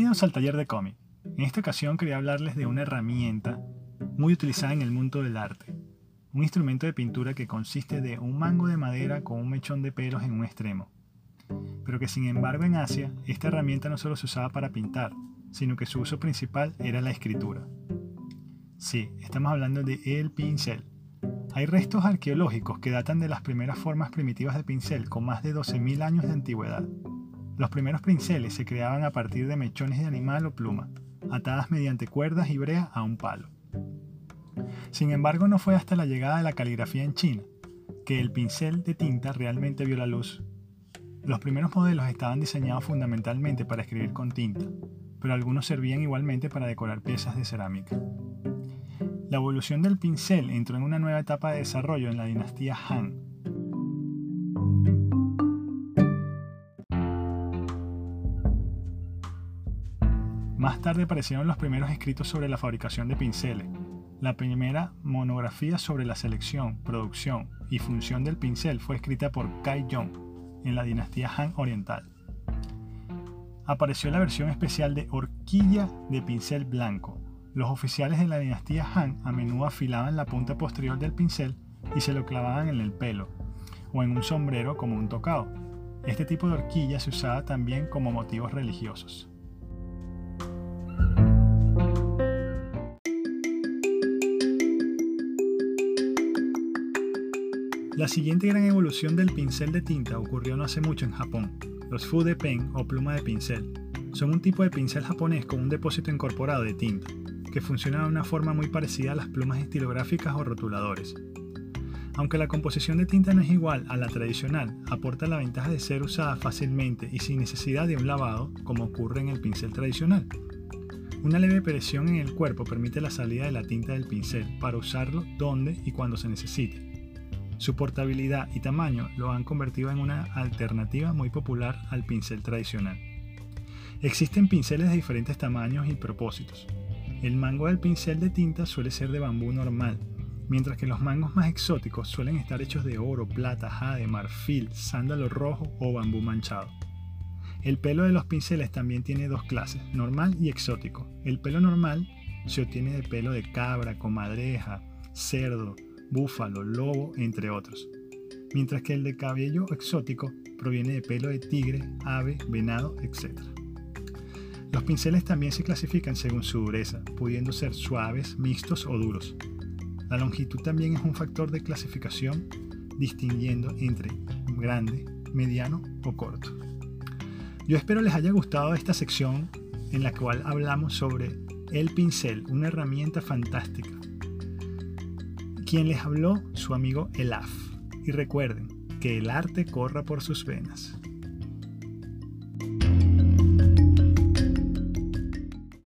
Bienvenidos al taller de cómic. En esta ocasión quería hablarles de una herramienta muy utilizada en el mundo del arte. Un instrumento de pintura que consiste de un mango de madera con un mechón de pelos en un extremo. Pero que sin embargo en Asia esta herramienta no solo se usaba para pintar, sino que su uso principal era la escritura. Sí, estamos hablando de el pincel. Hay restos arqueológicos que datan de las primeras formas primitivas de pincel con más de 12.000 años de antigüedad. Los primeros pinceles se creaban a partir de mechones de animal o pluma, atadas mediante cuerdas y brea a un palo. Sin embargo, no fue hasta la llegada de la caligrafía en China que el pincel de tinta realmente vio la luz. Los primeros modelos estaban diseñados fundamentalmente para escribir con tinta, pero algunos servían igualmente para decorar piezas de cerámica. La evolución del pincel entró en una nueva etapa de desarrollo en la dinastía Han, Más tarde aparecieron los primeros escritos sobre la fabricación de pinceles. La primera monografía sobre la selección, producción y función del pincel fue escrita por Kai Jong en la dinastía Han Oriental. Apareció la versión especial de horquilla de pincel blanco. Los oficiales de la dinastía Han a menudo afilaban la punta posterior del pincel y se lo clavaban en el pelo o en un sombrero como un tocado. Este tipo de horquilla se usaba también como motivos religiosos. La siguiente gran evolución del pincel de tinta ocurrió no hace mucho en Japón. Los fude pen o pluma de pincel son un tipo de pincel japonés con un depósito incorporado de tinta, que funciona de una forma muy parecida a las plumas estilográficas o rotuladores. Aunque la composición de tinta no es igual a la tradicional, aporta la ventaja de ser usada fácilmente y sin necesidad de un lavado, como ocurre en el pincel tradicional. Una leve presión en el cuerpo permite la salida de la tinta del pincel para usarlo donde y cuando se necesite. Su portabilidad y tamaño lo han convertido en una alternativa muy popular al pincel tradicional. Existen pinceles de diferentes tamaños y propósitos. El mango del pincel de tinta suele ser de bambú normal, mientras que los mangos más exóticos suelen estar hechos de oro, plata, jade, marfil, sándalo rojo o bambú manchado. El pelo de los pinceles también tiene dos clases, normal y exótico. El pelo normal se obtiene de pelo de cabra, comadreja, cerdo, búfalo, lobo, entre otros. Mientras que el de cabello exótico proviene de pelo de tigre, ave, venado, etc. Los pinceles también se clasifican según su dureza, pudiendo ser suaves, mixtos o duros. La longitud también es un factor de clasificación, distinguiendo entre grande, mediano o corto. Yo espero les haya gustado esta sección en la cual hablamos sobre el pincel, una herramienta fantástica quien les habló, su amigo Elaf. Y recuerden, que el arte corra por sus venas.